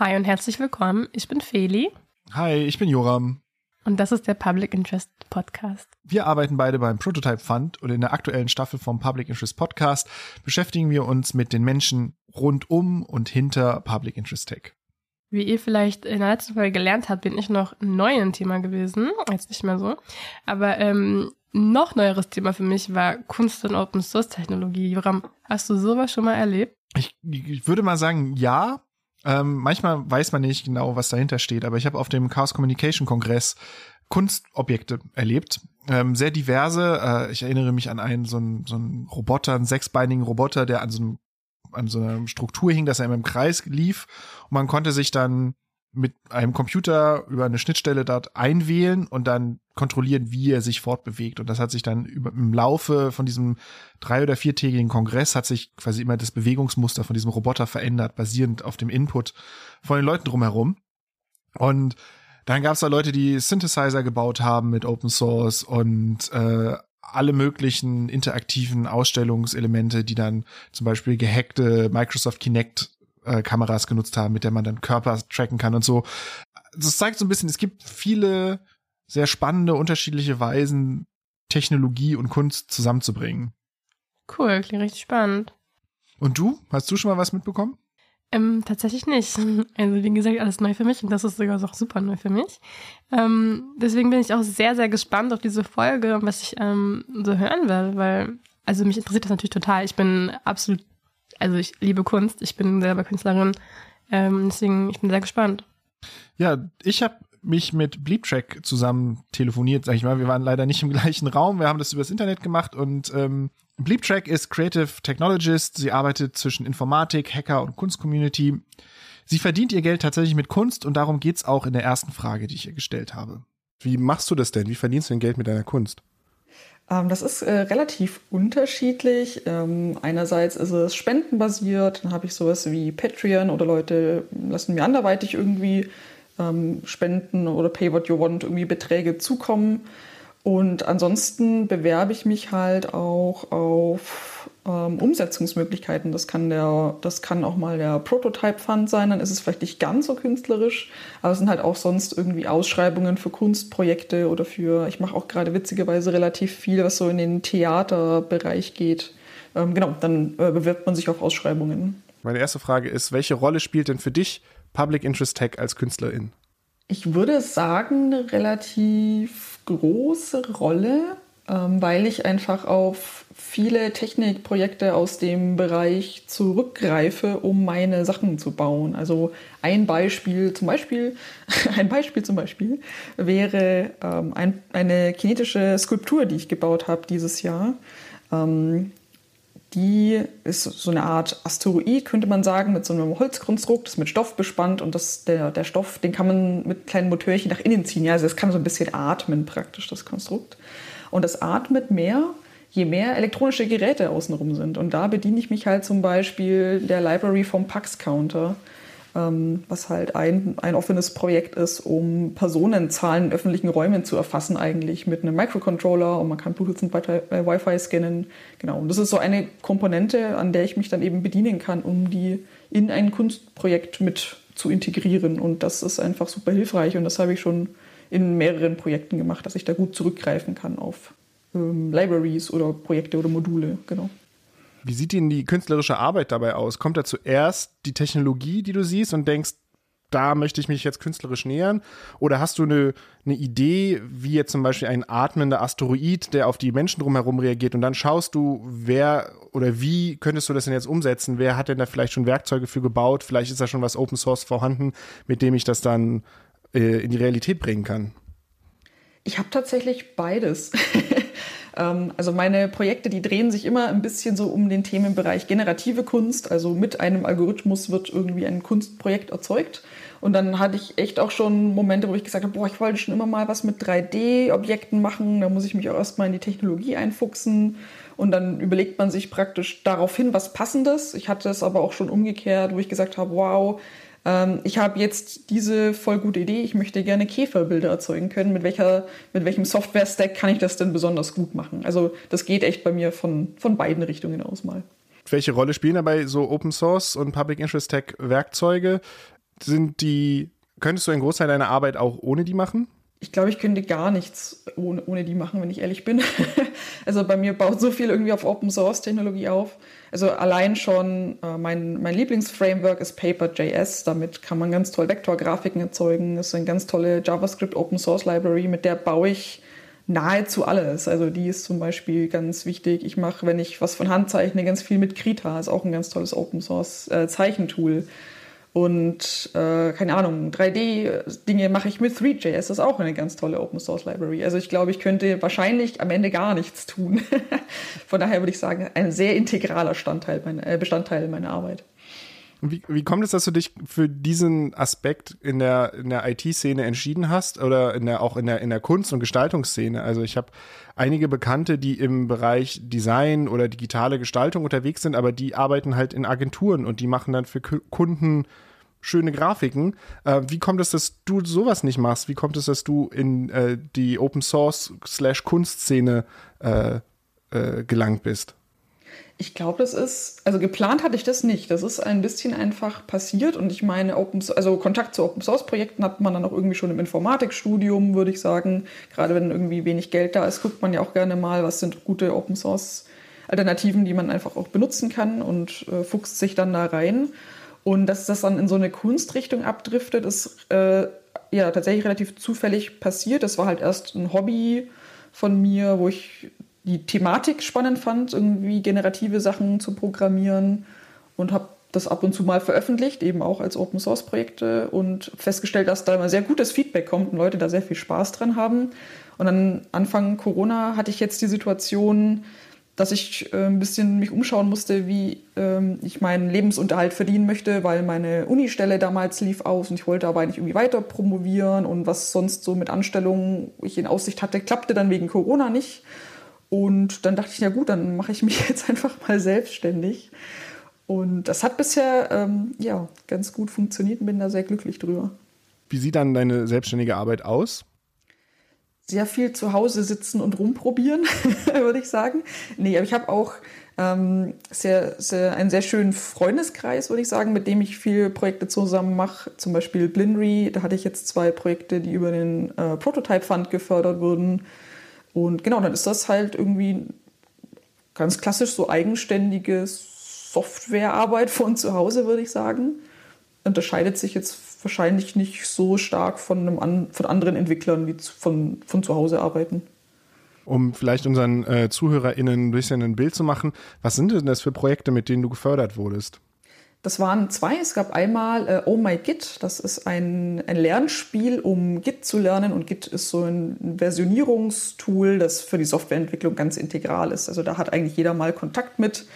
Hi und herzlich willkommen. Ich bin Feli. Hi, ich bin Joram. Und das ist der Public Interest Podcast. Wir arbeiten beide beim Prototype Fund und in der aktuellen Staffel vom Public Interest Podcast beschäftigen wir uns mit den Menschen rund um und hinter Public Interest Tech. Wie ihr vielleicht in der letzten Folge gelernt habt, bin ich noch neu im Thema gewesen. Jetzt nicht mehr so. Aber ähm, noch neueres Thema für mich war Kunst und Open Source Technologie. Joram, hast du sowas schon mal erlebt? Ich, ich würde mal sagen, ja. Ähm, manchmal weiß man nicht genau, was dahinter steht, aber ich habe auf dem Chaos Communication Kongress Kunstobjekte erlebt. Ähm, sehr diverse. Äh, ich erinnere mich an einen, so einen, so einen Roboter, einen sechsbeinigen Roboter, der an so einem an so einer Struktur hing, dass er immer im Kreis lief und man konnte sich dann mit einem Computer über eine Schnittstelle dort einwählen und dann kontrollieren, wie er sich fortbewegt. Und das hat sich dann im Laufe von diesem drei- oder viertägigen Kongress hat sich quasi immer das Bewegungsmuster von diesem Roboter verändert, basierend auf dem Input von den Leuten drumherum. Und dann gab es da Leute, die Synthesizer gebaut haben mit Open Source und äh, alle möglichen interaktiven Ausstellungselemente, die dann zum Beispiel gehackte Microsoft Kinect äh, Kameras genutzt haben, mit der man dann Körper tracken kann und so. Das zeigt so ein bisschen, es gibt viele sehr spannende, unterschiedliche Weisen, Technologie und Kunst zusammenzubringen. Cool, klingt richtig spannend. Und du? Hast du schon mal was mitbekommen? Ähm, tatsächlich nicht. Also wie gesagt, alles neu für mich und das ist sogar auch super neu für mich. Ähm, deswegen bin ich auch sehr, sehr gespannt auf diese Folge und was ich ähm, so hören werde, weil, also mich interessiert das natürlich total. Ich bin absolut also ich liebe Kunst, ich bin selber Künstlerin, ähm, deswegen ich bin sehr gespannt. Ja, ich habe mich mit Bleeptrack zusammen telefoniert, sag ich mal. Wir waren leider nicht im gleichen Raum, wir haben das übers Internet gemacht und ähm, Bleeptrack ist Creative Technologist. Sie arbeitet zwischen Informatik, Hacker und Kunstcommunity. Sie verdient ihr Geld tatsächlich mit Kunst und darum geht's auch in der ersten Frage, die ich ihr gestellt habe. Wie machst du das denn? Wie verdienst du denn Geld mit deiner Kunst? Ähm, das ist äh, relativ unterschiedlich. Ähm, einerseits ist es spendenbasiert, dann habe ich sowas wie Patreon oder Leute lassen mir anderweitig irgendwie ähm, Spenden oder Pay What You Want irgendwie Beträge zukommen. Und ansonsten bewerbe ich mich halt auch auf ähm, Umsetzungsmöglichkeiten. Das kann, der, das kann auch mal der Prototype Fund sein, dann ist es vielleicht nicht ganz so künstlerisch, aber es sind halt auch sonst irgendwie Ausschreibungen für Kunstprojekte oder für, ich mache auch gerade witzigerweise relativ viel, was so in den Theaterbereich geht. Ähm, genau, dann äh, bewirbt man sich auf Ausschreibungen. Meine erste Frage ist, welche Rolle spielt denn für dich Public Interest Tech als Künstlerin? Ich würde sagen, eine relativ große Rolle, weil ich einfach auf viele Technikprojekte aus dem Bereich zurückgreife, um meine Sachen zu bauen. Also ein Beispiel zum Beispiel, ein Beispiel zum Beispiel wäre ähm, ein, eine kinetische Skulptur, die ich gebaut habe dieses Jahr. Ähm, die ist so eine Art Asteroid, könnte man sagen, mit so einem Holzkonstrukt, das mit Stoff bespannt und das, der, der Stoff, den kann man mit kleinen Motörchen nach innen ziehen. Ja, also es kann so ein bisschen atmen praktisch, das Konstrukt. Und das atmet mehr, je mehr elektronische Geräte außenrum sind. Und da bediene ich mich halt zum Beispiel der Library vom Pax Counter ähm, was halt ein, ein offenes Projekt ist, um Personenzahlen in öffentlichen Räumen zu erfassen, eigentlich mit einem Microcontroller und man kann Bluetooth und äh, Wi-Fi scannen. Genau, und das ist so eine Komponente, an der ich mich dann eben bedienen kann, um die in ein Kunstprojekt mit zu integrieren. Und das ist einfach super hilfreich und das habe ich schon in mehreren Projekten gemacht, dass ich da gut zurückgreifen kann auf ähm, Libraries oder Projekte oder Module. Genau. Wie sieht denn die künstlerische Arbeit dabei aus? Kommt da zuerst die Technologie, die du siehst und denkst, da möchte ich mich jetzt künstlerisch nähern? Oder hast du eine, eine Idee, wie jetzt zum Beispiel ein atmender Asteroid, der auf die Menschen drumherum reagiert und dann schaust du, wer oder wie könntest du das denn jetzt umsetzen? Wer hat denn da vielleicht schon Werkzeuge für gebaut? Vielleicht ist da schon was Open Source vorhanden, mit dem ich das dann äh, in die Realität bringen kann. Ich habe tatsächlich beides. Ähm, also meine Projekte, die drehen sich immer ein bisschen so um den Themenbereich generative Kunst. Also mit einem Algorithmus wird irgendwie ein Kunstprojekt erzeugt. Und dann hatte ich echt auch schon Momente, wo ich gesagt habe, boah, ich wollte schon immer mal was mit 3D-Objekten machen. Da muss ich mich auch erstmal in die Technologie einfuchsen. Und dann überlegt man sich praktisch daraufhin was Passendes. Ich hatte es aber auch schon umgekehrt, wo ich gesagt habe, wow, ähm, ich habe jetzt diese voll gute Idee, ich möchte gerne Käferbilder erzeugen können. Mit, welcher, mit welchem Software-Stack kann ich das denn besonders gut machen? Also das geht echt bei mir von, von beiden Richtungen aus mal. Welche Rolle spielen dabei so Open Source und Public Interest Tech Werkzeuge? sind die, könntest du einen Großteil deiner Arbeit auch ohne die machen? Ich glaube, ich könnte gar nichts ohne, ohne die machen, wenn ich ehrlich bin. also bei mir baut so viel irgendwie auf Open Source Technologie auf. Also allein schon äh, mein, mein Lieblingsframework ist Paper.js. Damit kann man ganz toll Vektorgrafiken erzeugen. Das ist eine ganz tolle JavaScript Open Source Library, mit der baue ich nahezu alles. Also die ist zum Beispiel ganz wichtig. Ich mache, wenn ich was von Hand zeichne, ganz viel mit Krita. Ist auch ein ganz tolles Open Source äh, Zeichentool. Und äh, keine Ahnung, 3D-Dinge mache ich mit 3JS, das ist auch eine ganz tolle Open Source Library. Also ich glaube, ich könnte wahrscheinlich am Ende gar nichts tun. Von daher würde ich sagen, ein sehr integraler äh, Bestandteil meiner Arbeit. Wie, wie kommt es, dass du dich für diesen Aspekt in der, in der IT-Szene entschieden hast oder in der, auch in der, in der Kunst- und Gestaltungsszene? Also ich habe einige Bekannte, die im Bereich Design oder digitale Gestaltung unterwegs sind, aber die arbeiten halt in Agenturen und die machen dann für Kunden schöne Grafiken. Äh, wie kommt es, dass du sowas nicht machst? Wie kommt es, dass du in äh, die Open Source slash Kunstszene äh, äh gelangt bist? Ich glaube, das ist, also geplant hatte ich das nicht. Das ist ein bisschen einfach passiert und ich meine, Open, also Kontakt zu Open Source Projekten hat man dann auch irgendwie schon im Informatikstudium, würde ich sagen. Gerade wenn irgendwie wenig Geld da ist, guckt man ja auch gerne mal, was sind gute Open Source Alternativen, die man einfach auch benutzen kann und äh, fuchst sich dann da rein. Und dass das dann in so eine Kunstrichtung abdriftet, ist äh, ja tatsächlich relativ zufällig passiert. Das war halt erst ein Hobby von mir, wo ich die Thematik spannend fand, irgendwie generative Sachen zu programmieren und habe das ab und zu mal veröffentlicht, eben auch als Open Source Projekte und festgestellt, dass da immer sehr gutes Feedback kommt und Leute da sehr viel Spaß dran haben. Und dann Anfang Corona hatte ich jetzt die Situation, dass ich äh, ein bisschen mich umschauen musste, wie ähm, ich meinen Lebensunterhalt verdienen möchte, weil meine Unistelle damals lief aus und ich wollte aber eigentlich irgendwie weiter promovieren und was sonst so mit Anstellungen ich in Aussicht hatte, klappte dann wegen Corona nicht. Und dann dachte ich, ja gut, dann mache ich mich jetzt einfach mal selbstständig. Und das hat bisher ähm, ja, ganz gut funktioniert und bin da sehr glücklich drüber. Wie sieht dann deine selbstständige Arbeit aus? Sehr viel zu Hause sitzen und rumprobieren, würde ich sagen. Nee, aber ich habe auch ähm, sehr, sehr, einen sehr schönen Freundeskreis, würde ich sagen, mit dem ich viele Projekte zusammen mache. Zum Beispiel Blinry, da hatte ich jetzt zwei Projekte, die über den äh, Prototype Fund gefördert wurden. Und genau, dann ist das halt irgendwie ganz klassisch so eigenständige Softwarearbeit von zu Hause, würde ich sagen. Unterscheidet sich jetzt wahrscheinlich nicht so stark von, einem an, von anderen Entwicklern, die von, von zu Hause arbeiten. Um vielleicht unseren äh, ZuhörerInnen ein bisschen ein Bild zu machen, was sind denn das für Projekte, mit denen du gefördert wurdest? Das waren zwei. Es gab einmal äh, Oh My Git. Das ist ein, ein Lernspiel, um Git zu lernen. Und Git ist so ein Versionierungstool, das für die Softwareentwicklung ganz integral ist. Also da hat eigentlich jeder mal Kontakt mit.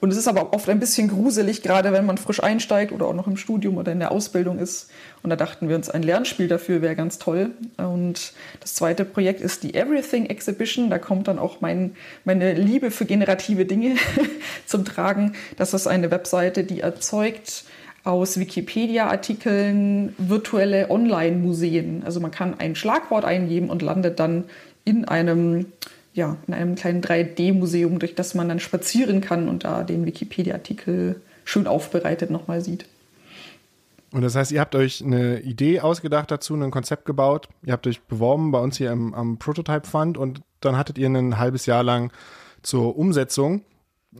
Und es ist aber oft ein bisschen gruselig, gerade wenn man frisch einsteigt oder auch noch im Studium oder in der Ausbildung ist. Und da dachten wir uns, ein Lernspiel dafür wäre ganz toll. Und das zweite Projekt ist die Everything Exhibition. Da kommt dann auch mein, meine Liebe für generative Dinge zum Tragen. Das ist eine Webseite, die erzeugt aus Wikipedia-Artikeln virtuelle Online-Museen. Also man kann ein Schlagwort eingeben und landet dann in einem ja, in einem kleinen 3D-Museum, durch das man dann spazieren kann und da den Wikipedia-Artikel schön aufbereitet nochmal sieht. Und das heißt, ihr habt euch eine Idee ausgedacht dazu, ein Konzept gebaut, ihr habt euch beworben bei uns hier im, am Prototype Fund und dann hattet ihr ein halbes Jahr lang zur Umsetzung.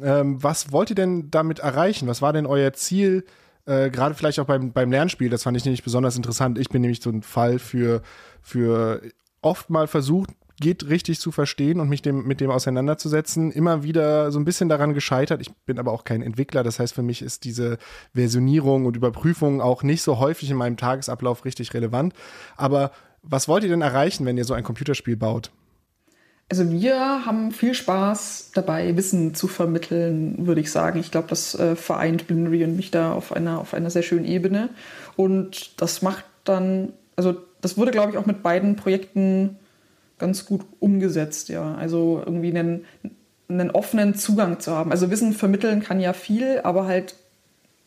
Ähm, was wollt ihr denn damit erreichen? Was war denn euer Ziel? Äh, Gerade vielleicht auch beim, beim Lernspiel, das fand ich nämlich besonders interessant. Ich bin nämlich so ein Fall für, für oft mal versucht, geht richtig zu verstehen und mich dem, mit dem auseinanderzusetzen. Immer wieder so ein bisschen daran gescheitert. Ich bin aber auch kein Entwickler. Das heißt, für mich ist diese Versionierung und Überprüfung auch nicht so häufig in meinem Tagesablauf richtig relevant. Aber was wollt ihr denn erreichen, wenn ihr so ein Computerspiel baut? Also wir haben viel Spaß dabei, Wissen zu vermitteln, würde ich sagen. Ich glaube, das äh, vereint Binary und mich da auf einer, auf einer sehr schönen Ebene. Und das macht dann, also das wurde, glaube ich, auch mit beiden Projekten ganz gut umgesetzt, ja. Also irgendwie einen, einen offenen Zugang zu haben. Also Wissen vermitteln kann ja viel, aber halt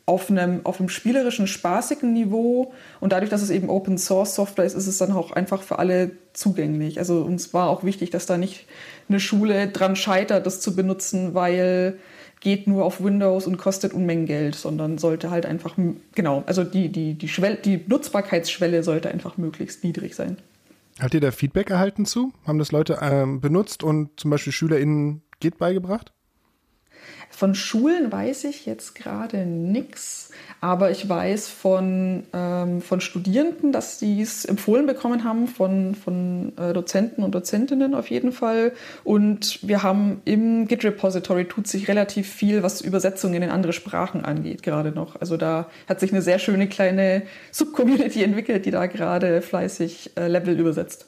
auf einem, auf einem spielerischen, spaßigen Niveau. Und dadurch, dass es eben Open Source Software ist, ist es dann auch einfach für alle zugänglich. Also uns war auch wichtig, dass da nicht eine Schule dran scheitert, das zu benutzen, weil geht nur auf Windows und kostet Unmengen Geld, sondern sollte halt einfach, genau, also die, die, die, Schwelle, die Nutzbarkeitsschwelle sollte einfach möglichst niedrig sein. Habt ihr da Feedback erhalten zu? Haben das Leute ähm, benutzt und zum Beispiel SchülerInnen Git beigebracht? Von Schulen weiß ich jetzt gerade nichts, aber ich weiß von, ähm, von Studierenden, dass sie es empfohlen bekommen haben, von, von äh, Dozenten und Dozentinnen auf jeden Fall. Und wir haben im Git-Repository tut sich relativ viel, was Übersetzungen in andere Sprachen angeht, gerade noch. Also da hat sich eine sehr schöne kleine Subcommunity entwickelt, die da gerade fleißig äh, Level übersetzt.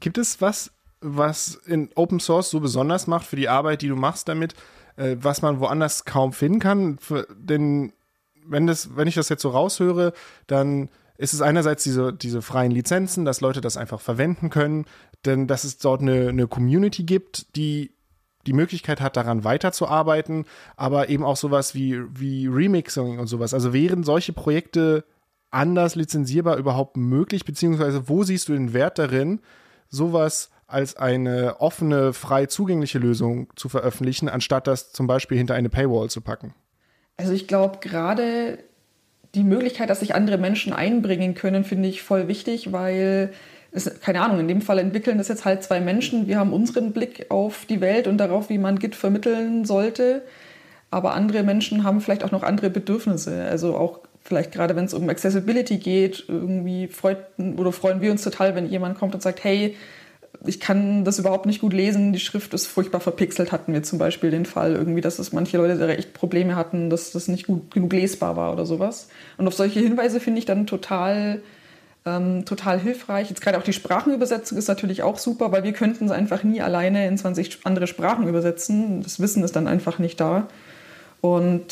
Gibt es was, was in Open Source so besonders macht für die Arbeit, die du machst damit, äh, was man woanders kaum finden kann. Denn wenn, das, wenn ich das jetzt so raushöre, dann ist es einerseits diese, diese freien Lizenzen, dass Leute das einfach verwenden können, denn dass es dort eine, eine Community gibt, die die Möglichkeit hat, daran weiterzuarbeiten, aber eben auch sowas wie, wie Remixing und sowas. Also wären solche Projekte anders lizenzierbar überhaupt möglich, beziehungsweise wo siehst du den Wert darin, sowas als eine offene, frei zugängliche Lösung zu veröffentlichen, anstatt das zum Beispiel hinter eine Paywall zu packen? Also ich glaube, gerade die Möglichkeit, dass sich andere Menschen einbringen können, finde ich voll wichtig, weil es, keine Ahnung, in dem Fall entwickeln das jetzt halt zwei Menschen. Wir haben unseren Blick auf die Welt und darauf, wie man Git vermitteln sollte. Aber andere Menschen haben vielleicht auch noch andere Bedürfnisse. Also auch vielleicht gerade, wenn es um Accessibility geht, irgendwie freut oder freuen wir uns total, wenn jemand kommt und sagt, hey, ich kann das überhaupt nicht gut lesen, die Schrift ist furchtbar verpixelt, hatten wir zum Beispiel den Fall irgendwie, dass es manche Leute echt Probleme hatten, dass das nicht gut genug lesbar war oder sowas. Und auf solche Hinweise finde ich dann total, ähm, total hilfreich. Jetzt gerade auch die Sprachenübersetzung ist natürlich auch super, weil wir könnten es einfach nie alleine in 20 andere Sprachen übersetzen. Das Wissen ist dann einfach nicht da. Und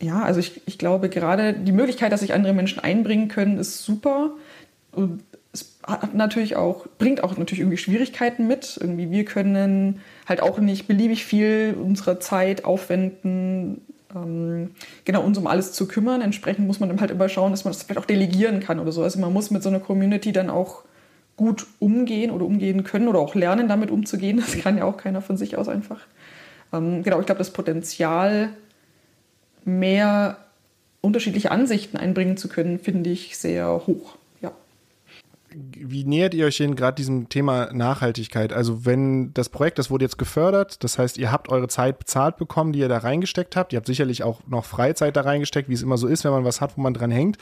ja, also ich, ich glaube gerade die Möglichkeit, dass sich andere Menschen einbringen können, ist super. Und es hat natürlich auch, bringt auch natürlich irgendwie Schwierigkeiten mit. Irgendwie wir können halt auch nicht beliebig viel unserer Zeit aufwenden, ähm, genau uns um alles zu kümmern. Entsprechend muss man dann halt immer schauen, dass man das vielleicht auch delegieren kann oder so. Also man muss mit so einer Community dann auch gut umgehen oder umgehen können oder auch lernen, damit umzugehen. Das kann ja auch keiner von sich aus einfach. Ähm, genau, ich glaube, das Potenzial, mehr unterschiedliche Ansichten einbringen zu können, finde ich sehr hoch wie nähert ihr euch denn gerade diesem Thema Nachhaltigkeit? Also wenn das Projekt, das wurde jetzt gefördert, das heißt, ihr habt eure Zeit bezahlt bekommen, die ihr da reingesteckt habt. Ihr habt sicherlich auch noch Freizeit da reingesteckt, wie es immer so ist, wenn man was hat, wo man dran hängt.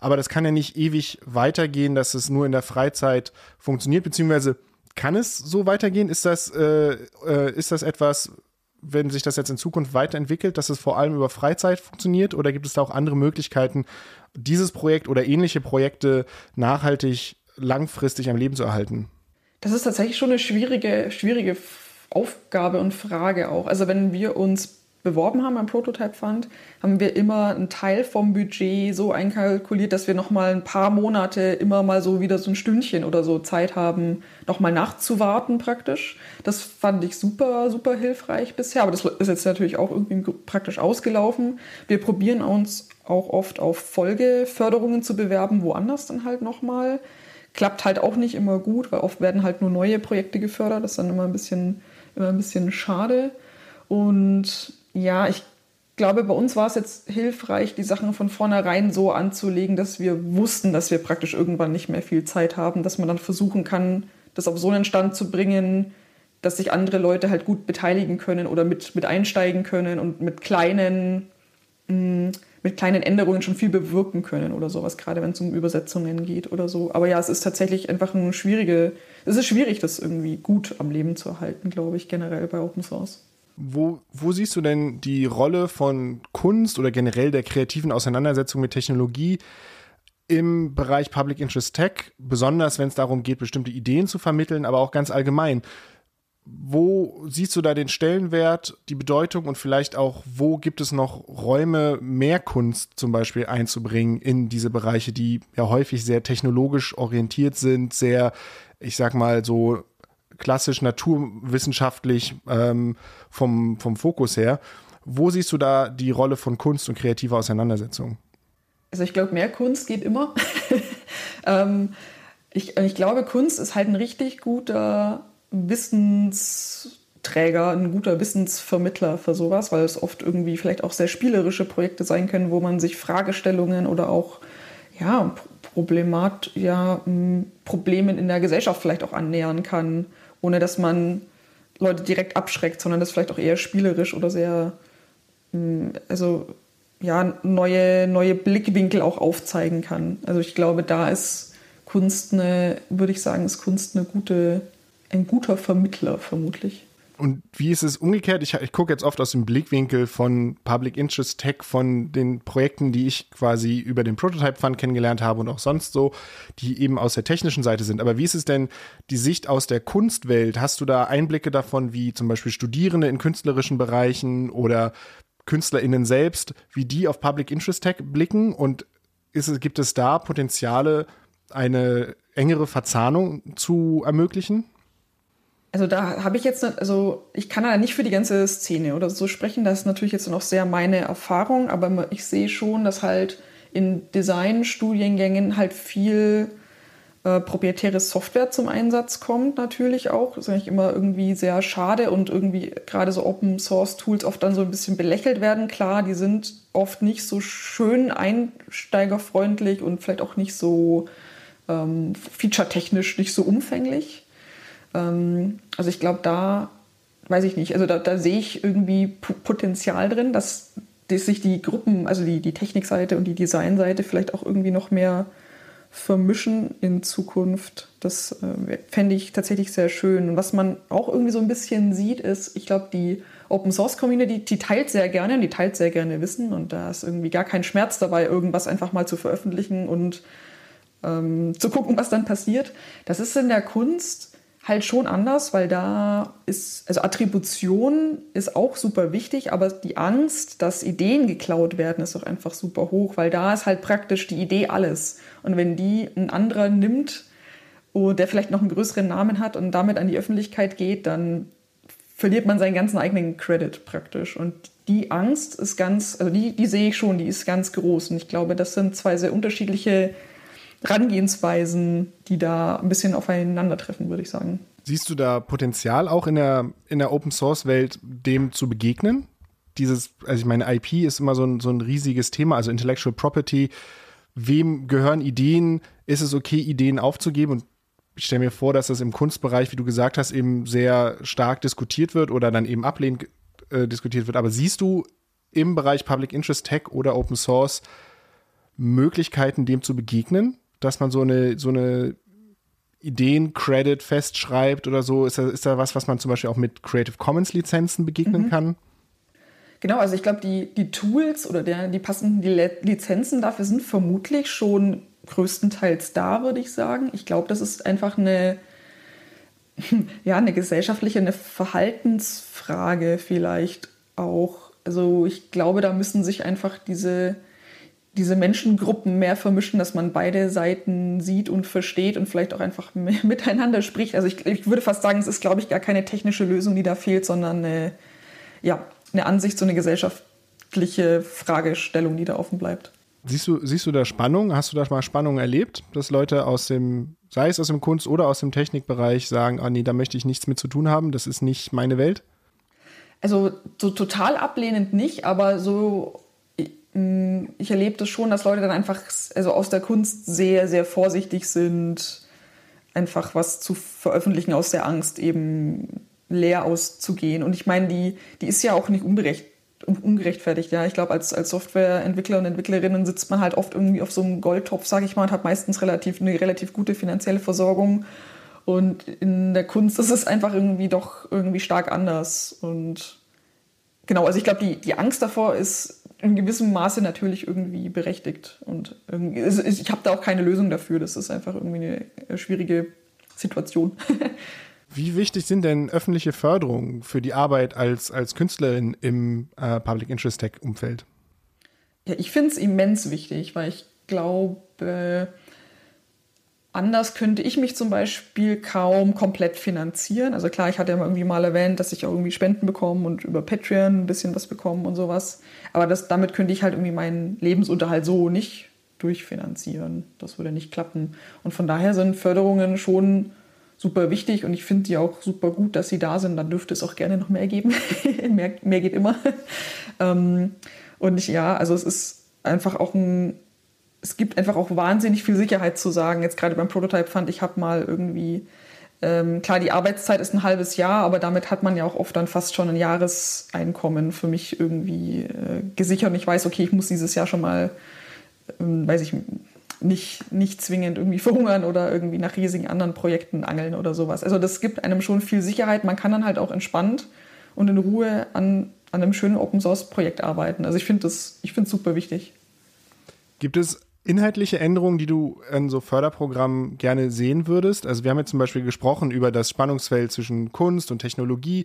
Aber das kann ja nicht ewig weitergehen, dass es nur in der Freizeit funktioniert, beziehungsweise kann es so weitergehen? Ist das, äh, äh, ist das etwas, wenn sich das jetzt in Zukunft weiterentwickelt, dass es vor allem über Freizeit funktioniert oder gibt es da auch andere Möglichkeiten, dieses Projekt oder ähnliche Projekte nachhaltig langfristig am Leben zu erhalten? Das ist tatsächlich schon eine schwierige, schwierige Aufgabe und Frage auch. Also wenn wir uns beworben haben am Prototype Fund, haben wir immer einen Teil vom Budget so einkalkuliert, dass wir noch mal ein paar Monate immer mal so wieder so ein Stündchen oder so Zeit haben, noch mal nachzuwarten praktisch. Das fand ich super, super hilfreich bisher, aber das ist jetzt natürlich auch irgendwie praktisch ausgelaufen. Wir probieren uns auch oft auf Folgeförderungen zu bewerben, woanders dann halt noch mal. Klappt halt auch nicht immer gut, weil oft werden halt nur neue Projekte gefördert. Das ist dann immer ein bisschen, immer ein bisschen schade. Und ja, ich glaube, bei uns war es jetzt hilfreich, die Sachen von vornherein so anzulegen, dass wir wussten, dass wir praktisch irgendwann nicht mehr viel Zeit haben, dass man dann versuchen kann, das auf so einen Stand zu bringen, dass sich andere Leute halt gut beteiligen können oder mit, mit einsteigen können und mit kleinen mh, mm, mit kleinen Änderungen schon viel bewirken können oder sowas, gerade wenn es um Übersetzungen geht oder so. Aber ja, es ist tatsächlich einfach ein schwierige, es ist schwierig, das irgendwie gut am Leben zu erhalten, glaube ich, generell bei Open Source. Wo, wo siehst du denn die Rolle von Kunst oder generell der kreativen Auseinandersetzung mit Technologie im Bereich Public Interest Tech, besonders wenn es darum geht, bestimmte Ideen zu vermitteln, aber auch ganz allgemein? Wo siehst du da den Stellenwert, die Bedeutung und vielleicht auch, wo gibt es noch Räume, mehr Kunst zum Beispiel einzubringen in diese Bereiche, die ja häufig sehr technologisch orientiert sind, sehr, ich sag mal, so klassisch naturwissenschaftlich ähm, vom, vom Fokus her. Wo siehst du da die Rolle von Kunst und kreativer Auseinandersetzung? Also ich glaube, mehr Kunst geht immer. ähm, ich, ich glaube, Kunst ist halt ein richtig guter Wissenstransfer Träger, ein guter Wissensvermittler für sowas, weil es oft irgendwie vielleicht auch sehr spielerische Projekte sein können, wo man sich Fragestellungen oder auch ja, Problemat, ja, Problemen in der Gesellschaft vielleicht auch annähern kann, ohne dass man Leute direkt abschreckt, sondern das vielleicht auch eher spielerisch oder sehr, also ja, neue, neue Blickwinkel auch aufzeigen kann. Also ich glaube, da ist Kunst eine, würde ich sagen, ist Kunst eine gute, ein guter Vermittler vermutlich. Und wie ist es umgekehrt? Ich, ich gucke jetzt oft aus dem Blickwinkel von Public Interest Tech, von den Projekten, die ich quasi über den Prototype Fund kennengelernt habe und auch sonst so, die eben aus der technischen Seite sind. Aber wie ist es denn die Sicht aus der Kunstwelt? Hast du da Einblicke davon, wie zum Beispiel Studierende in künstlerischen Bereichen oder KünstlerInnen selbst, wie die auf Public Interest Tech blicken? Und ist gibt es da Potenziale, eine engere Verzahnung zu ermöglichen? Also da habe ich jetzt, also ich kann da nicht für die ganze Szene oder so sprechen. Das ist natürlich jetzt noch sehr meine Erfahrung, aber ich sehe schon, dass halt in Design-Studiengängen halt viel äh, proprietäre Software zum Einsatz kommt natürlich auch. Das ist eigentlich immer irgendwie sehr schade und irgendwie gerade so Open-Source-Tools oft dann so ein bisschen belächelt werden. Klar, die sind oft nicht so schön einsteigerfreundlich und vielleicht auch nicht so ähm, featuretechnisch nicht so umfänglich. Ähm, also ich glaube, da weiß ich nicht, also da, da sehe ich irgendwie Potenzial drin, dass, dass sich die Gruppen, also die, die Technikseite und die Designseite vielleicht auch irgendwie noch mehr vermischen in Zukunft. Das äh, fände ich tatsächlich sehr schön. Und was man auch irgendwie so ein bisschen sieht, ist, ich glaube, die Open Source Community, die teilt sehr gerne und die teilt sehr gerne Wissen und da ist irgendwie gar kein Schmerz dabei, irgendwas einfach mal zu veröffentlichen und ähm, zu gucken, was dann passiert. Das ist in der Kunst halt schon anders, weil da ist, also Attribution ist auch super wichtig, aber die Angst, dass Ideen geklaut werden, ist auch einfach super hoch, weil da ist halt praktisch die Idee alles. Und wenn die ein anderer nimmt, der vielleicht noch einen größeren Namen hat und damit an die Öffentlichkeit geht, dann verliert man seinen ganzen eigenen Credit praktisch. Und die Angst ist ganz, also die, die sehe ich schon, die ist ganz groß. Und ich glaube, das sind zwei sehr unterschiedliche Herangehensweisen, die da ein bisschen aufeinandertreffen, würde ich sagen. Siehst du da Potenzial auch in der, in der Open Source Welt, dem zu begegnen? Dieses, also ich meine, IP ist immer so ein, so ein riesiges Thema, also Intellectual Property. Wem gehören Ideen? Ist es okay, Ideen aufzugeben? Und ich stelle mir vor, dass das im Kunstbereich, wie du gesagt hast, eben sehr stark diskutiert wird oder dann eben ablehnend äh, diskutiert wird. Aber siehst du im Bereich Public Interest Tech oder Open Source Möglichkeiten, dem zu begegnen? Dass man so eine, so eine Ideen-Credit festschreibt oder so? Ist da, ist da was, was man zum Beispiel auch mit Creative Commons-Lizenzen begegnen mhm. kann? Genau, also ich glaube, die, die Tools oder der, die passenden Lizenzen dafür sind vermutlich schon größtenteils da, würde ich sagen. Ich glaube, das ist einfach eine, ja, eine gesellschaftliche, eine Verhaltensfrage vielleicht auch. Also ich glaube, da müssen sich einfach diese, diese Menschengruppen mehr vermischen, dass man beide Seiten sieht und versteht und vielleicht auch einfach miteinander spricht. Also ich, ich würde fast sagen, es ist, glaube ich, gar keine technische Lösung, die da fehlt, sondern eine, ja, eine Ansicht, so eine gesellschaftliche Fragestellung, die da offen bleibt. Siehst du, siehst du da Spannung? Hast du da mal Spannung erlebt, dass Leute aus dem, sei es aus dem Kunst- oder aus dem Technikbereich sagen, ah nee, da möchte ich nichts mit zu tun haben, das ist nicht meine Welt? Also so total ablehnend nicht, aber so ich erlebe das schon, dass Leute dann einfach also aus der Kunst sehr, sehr vorsichtig sind, einfach was zu veröffentlichen aus der Angst, eben leer auszugehen. Und ich meine, die, die ist ja auch nicht unberecht, ungerechtfertigt. Ja, ich glaube, als, als Softwareentwickler und Entwicklerinnen sitzt man halt oft irgendwie auf so einem Goldtopf, sage ich mal, und hat meistens relativ, eine relativ gute finanzielle Versorgung. Und in der Kunst ist es einfach irgendwie doch irgendwie stark anders. Und genau, also ich glaube, die, die Angst davor ist in gewissem Maße natürlich irgendwie berechtigt. Und ich habe da auch keine Lösung dafür. Das ist einfach irgendwie eine schwierige Situation. Wie wichtig sind denn öffentliche Förderungen für die Arbeit als, als Künstlerin im äh, Public Interest Tech Umfeld? Ja, ich finde es immens wichtig, weil ich glaube, Anders könnte ich mich zum Beispiel kaum komplett finanzieren. Also klar, ich hatte ja irgendwie mal erwähnt, dass ich auch irgendwie Spenden bekomme und über Patreon ein bisschen was bekomme und sowas. Aber das, damit könnte ich halt irgendwie meinen Lebensunterhalt so nicht durchfinanzieren. Das würde nicht klappen. Und von daher sind Förderungen schon super wichtig und ich finde die auch super gut, dass sie da sind. Dann dürfte es auch gerne noch mehr geben. mehr, mehr geht immer. ähm, und ich, ja, also es ist einfach auch ein, es gibt einfach auch wahnsinnig viel Sicherheit zu sagen. Jetzt gerade beim Prototype fand ich, habe mal irgendwie ähm, klar, die Arbeitszeit ist ein halbes Jahr, aber damit hat man ja auch oft dann fast schon ein Jahreseinkommen für mich irgendwie äh, gesichert. Und ich weiß, okay, ich muss dieses Jahr schon mal, ähm, weiß ich, nicht, nicht zwingend irgendwie verhungern oder irgendwie nach riesigen anderen Projekten angeln oder sowas. Also das gibt einem schon viel Sicherheit. Man kann dann halt auch entspannt und in Ruhe an, an einem schönen Open Source Projekt arbeiten. Also ich finde das, ich finde super wichtig. Gibt es inhaltliche Änderungen, die du in so Förderprogrammen gerne sehen würdest? Also wir haben jetzt zum Beispiel gesprochen über das Spannungsfeld zwischen Kunst und Technologie.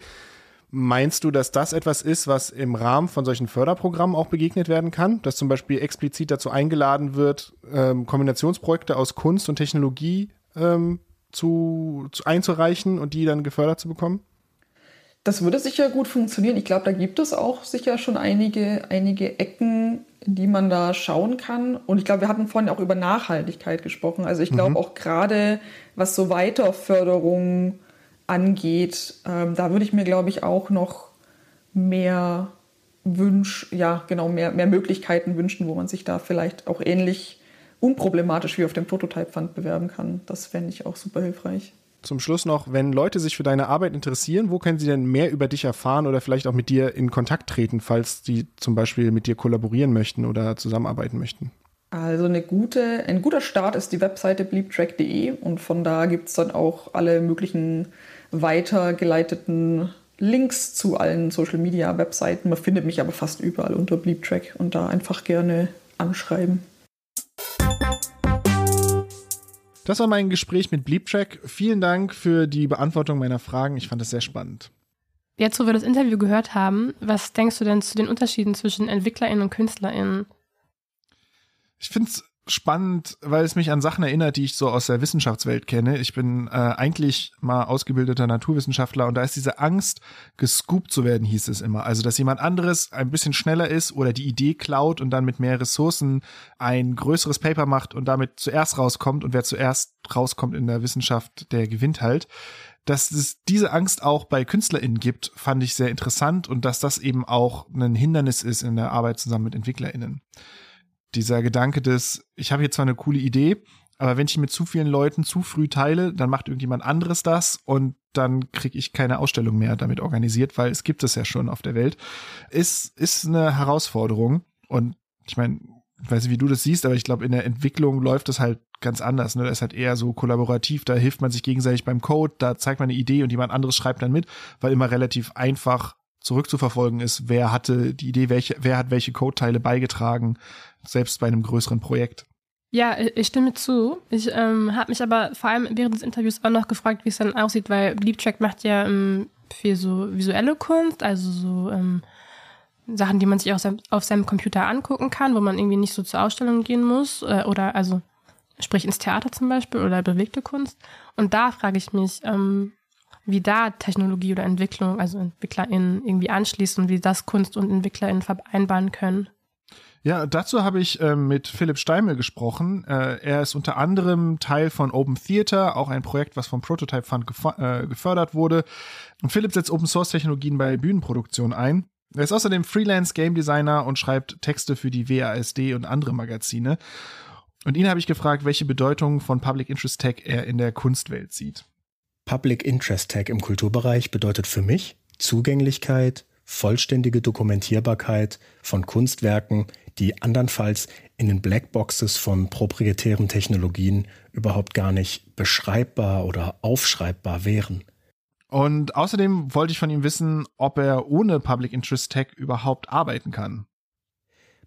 Meinst du, dass das etwas ist, was im Rahmen von solchen Förderprogrammen auch begegnet werden kann? Dass zum Beispiel explizit dazu eingeladen wird, ähm, Kombinationsprojekte aus Kunst und Technologie ähm, zu, zu einzureichen und die dann gefördert zu bekommen? Das würde sicher gut funktionieren. Ich glaube, da gibt es auch sicher schon einige, einige Ecken, die man da schauen kann. Und ich glaube, wir hatten vorhin auch über Nachhaltigkeit gesprochen. Also ich glaube mhm. auch gerade, was so Weiterförderung angeht, ähm, da würde ich mir, glaube ich, auch noch mehr Wünsch, ja, genau, mehr, mehr Möglichkeiten wünschen, wo man sich da vielleicht auch ähnlich unproblematisch wie auf dem Prototype Fund bewerben kann. Das fände ich auch super hilfreich zum Schluss noch, wenn Leute sich für deine Arbeit interessieren, wo können sie denn mehr über dich erfahren oder vielleicht auch mit dir in Kontakt treten, falls die zum Beispiel mit dir kollaborieren möchten oder zusammenarbeiten möchten? Also eine gute, ein guter Start ist die Webseite bleeptrack.de und von da gibt es dann auch alle möglichen weitergeleiteten Links zu allen Social Media Webseiten. Man findet mich aber fast überall unter Bleeptrack und da einfach gerne anschreiben. Das war mein Gespräch mit Bleeptrack. Vielen Dank für die Beantwortung meiner Fragen. Ich fand es sehr spannend. Jetzt, wo wir das Interview gehört haben, was denkst du denn zu den Unterschieden zwischen EntwicklerInnen und KünstlerInnen? Ich finde es spannend, weil es mich an Sachen erinnert, die ich so aus der Wissenschaftswelt kenne. Ich bin äh, eigentlich mal ausgebildeter Naturwissenschaftler und da ist diese Angst, gescoopt zu werden, hieß es immer. Also, dass jemand anderes ein bisschen schneller ist oder die Idee klaut und dann mit mehr Ressourcen ein größeres Paper macht und damit zuerst rauskommt und wer zuerst rauskommt in der Wissenschaft, der gewinnt halt. Dass es diese Angst auch bei KünstlerInnen gibt, fand ich sehr interessant und dass das eben auch ein Hindernis ist in der Arbeit zusammen mit EntwicklerInnen dieser Gedanke des, ich habe hier zwar eine coole Idee, aber wenn ich mit zu vielen Leuten zu früh teile, dann macht irgendjemand anderes das und dann kriege ich keine Ausstellung mehr damit organisiert, weil es gibt es ja schon auf der Welt. Ist, ist eine Herausforderung. Und ich meine, ich weiß nicht, wie du das siehst, aber ich glaube, in der Entwicklung läuft das halt ganz anders. Ne? Das ist halt eher so kollaborativ, da hilft man sich gegenseitig beim Code, da zeigt man eine Idee und jemand anderes schreibt dann mit, weil immer relativ einfach zurückzuverfolgen ist, wer hatte die Idee, welche, wer hat welche Codeteile beigetragen, selbst bei einem größeren Projekt. Ja, ich stimme zu. Ich ähm, habe mich aber vor allem während des Interviews auch noch gefragt, wie es dann aussieht, weil Bleeptrack macht ja ähm, viel so visuelle Kunst, also so ähm, Sachen, die man sich auch auf seinem Computer angucken kann, wo man irgendwie nicht so zur Ausstellung gehen muss äh, oder also sprich ins Theater zum Beispiel oder bewegte Kunst. Und da frage ich mich, ähm, wie da Technologie oder Entwicklung, also EntwicklerInnen irgendwie anschließt und wie das Kunst und EntwicklerInnen vereinbaren können. Ja, dazu habe ich äh, mit Philipp Steimel gesprochen. Äh, er ist unter anderem Teil von Open Theater, auch ein Projekt, was vom Prototype Fund äh, gefördert wurde. Und Philipp setzt Open Source Technologien bei Bühnenproduktion ein. Er ist außerdem Freelance Game Designer und schreibt Texte für die WASD und andere Magazine. Und ihn habe ich gefragt, welche Bedeutung von Public Interest Tech er in der Kunstwelt sieht. Public Interest Tag im Kulturbereich bedeutet für mich Zugänglichkeit, vollständige Dokumentierbarkeit von Kunstwerken, die andernfalls in den Blackboxes von proprietären Technologien überhaupt gar nicht beschreibbar oder aufschreibbar wären. Und außerdem wollte ich von ihm wissen, ob er ohne Public Interest Tag überhaupt arbeiten kann.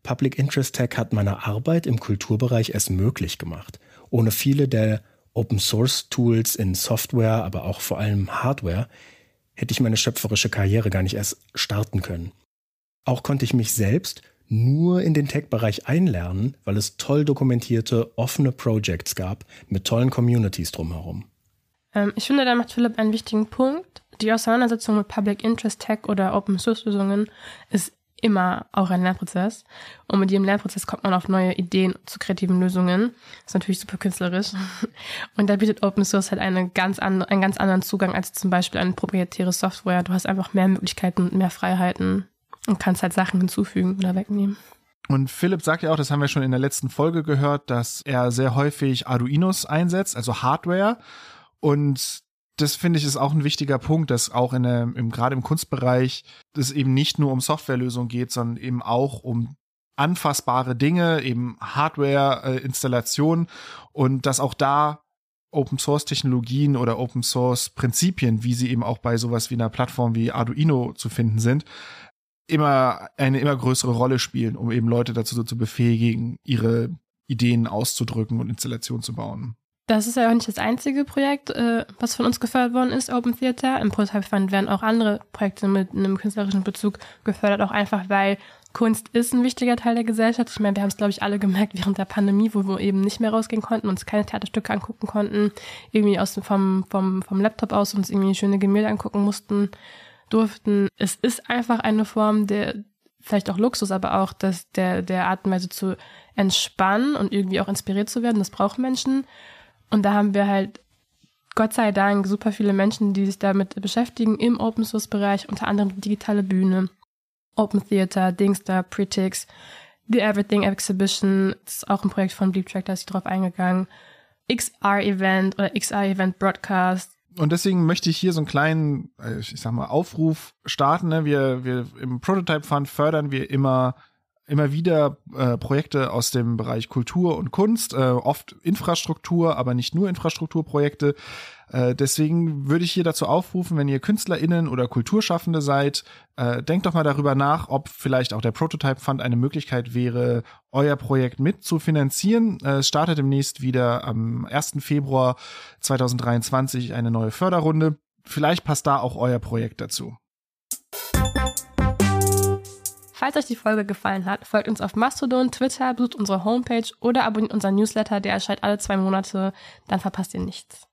Public Interest Tag hat meine Arbeit im Kulturbereich erst möglich gemacht. Ohne viele der Open Source Tools in Software, aber auch vor allem Hardware, hätte ich meine schöpferische Karriere gar nicht erst starten können. Auch konnte ich mich selbst nur in den Tech-Bereich einlernen, weil es toll dokumentierte, offene Projects gab mit tollen Communities drumherum. Ähm, ich finde, da macht Philipp einen wichtigen Punkt. Die Auseinandersetzung mit Public Interest Tech oder Open Source Lösungen ist immer auch ein Lernprozess. Und mit jedem Lernprozess kommt man auf neue Ideen zu kreativen Lösungen. Das ist natürlich super künstlerisch. Und da bietet Open Source halt eine ganz an, einen ganz anderen Zugang als zum Beispiel eine proprietäre Software. Du hast einfach mehr Möglichkeiten und mehr Freiheiten und kannst halt Sachen hinzufügen oder wegnehmen. Und Philipp sagt ja auch, das haben wir schon in der letzten Folge gehört, dass er sehr häufig Arduinos einsetzt, also Hardware. Und das finde ich ist auch ein wichtiger Punkt, dass auch in der, im, gerade im Kunstbereich es eben nicht nur um Softwarelösungen geht, sondern eben auch um anfassbare Dinge, eben Hardware-Installation äh, und dass auch da Open Source Technologien oder Open Source Prinzipien, wie sie eben auch bei sowas wie einer Plattform wie Arduino zu finden sind, immer eine immer größere Rolle spielen, um eben Leute dazu so zu befähigen, ihre Ideen auszudrücken und Installationen zu bauen. Das ist ja auch nicht das einzige Projekt, äh, was von uns gefördert worden ist, Open Theater. Im Prototype Fund werden auch andere Projekte mit einem künstlerischen Bezug gefördert, auch einfach, weil Kunst ist ein wichtiger Teil der Gesellschaft. Ich meine, wir haben es, glaube ich, alle gemerkt während der Pandemie, wo wir eben nicht mehr rausgehen konnten, uns keine Theaterstücke angucken konnten, irgendwie aus vom, vom, vom Laptop aus uns irgendwie schöne Gemälde angucken mussten, durften. Es ist einfach eine Form der, vielleicht auch Luxus, aber auch das, der, der Art und Weise zu entspannen und irgendwie auch inspiriert zu werden. Das brauchen Menschen. Und da haben wir halt Gott sei Dank super viele Menschen, die sich damit beschäftigen im Open Source Bereich, unter anderem digitale Bühne, Open Theater, Dingstar, Pretix, The Everything Exhibition, das ist auch ein Projekt von Bleep Track, da ist ich drauf eingegangen, XR Event oder XR Event Broadcast. Und deswegen möchte ich hier so einen kleinen, äh, ich sag mal, Aufruf starten. Ne? Wir, wir im Prototype Fund fördern wir immer immer wieder äh, Projekte aus dem Bereich Kultur und Kunst, äh, oft Infrastruktur, aber nicht nur Infrastrukturprojekte. Äh, deswegen würde ich hier dazu aufrufen, wenn ihr KünstlerInnen oder Kulturschaffende seid, äh, denkt doch mal darüber nach, ob vielleicht auch der Prototype Fund eine Möglichkeit wäre, euer Projekt mit zu finanzieren. Äh, es startet demnächst wieder am 1. Februar 2023 eine neue Förderrunde. Vielleicht passt da auch euer Projekt dazu. Falls euch die Folge gefallen hat, folgt uns auf Mastodon, Twitter, besucht unsere Homepage oder abonniert unseren Newsletter, der erscheint alle zwei Monate. Dann verpasst ihr nichts.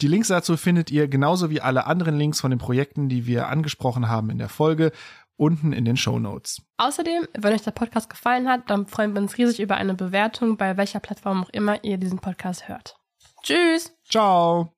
Die Links dazu findet ihr genauso wie alle anderen Links von den Projekten, die wir angesprochen haben in der Folge, unten in den Show Notes. Außerdem, wenn euch der Podcast gefallen hat, dann freuen wir uns riesig über eine Bewertung, bei welcher Plattform auch immer ihr diesen Podcast hört. Tschüss! Ciao!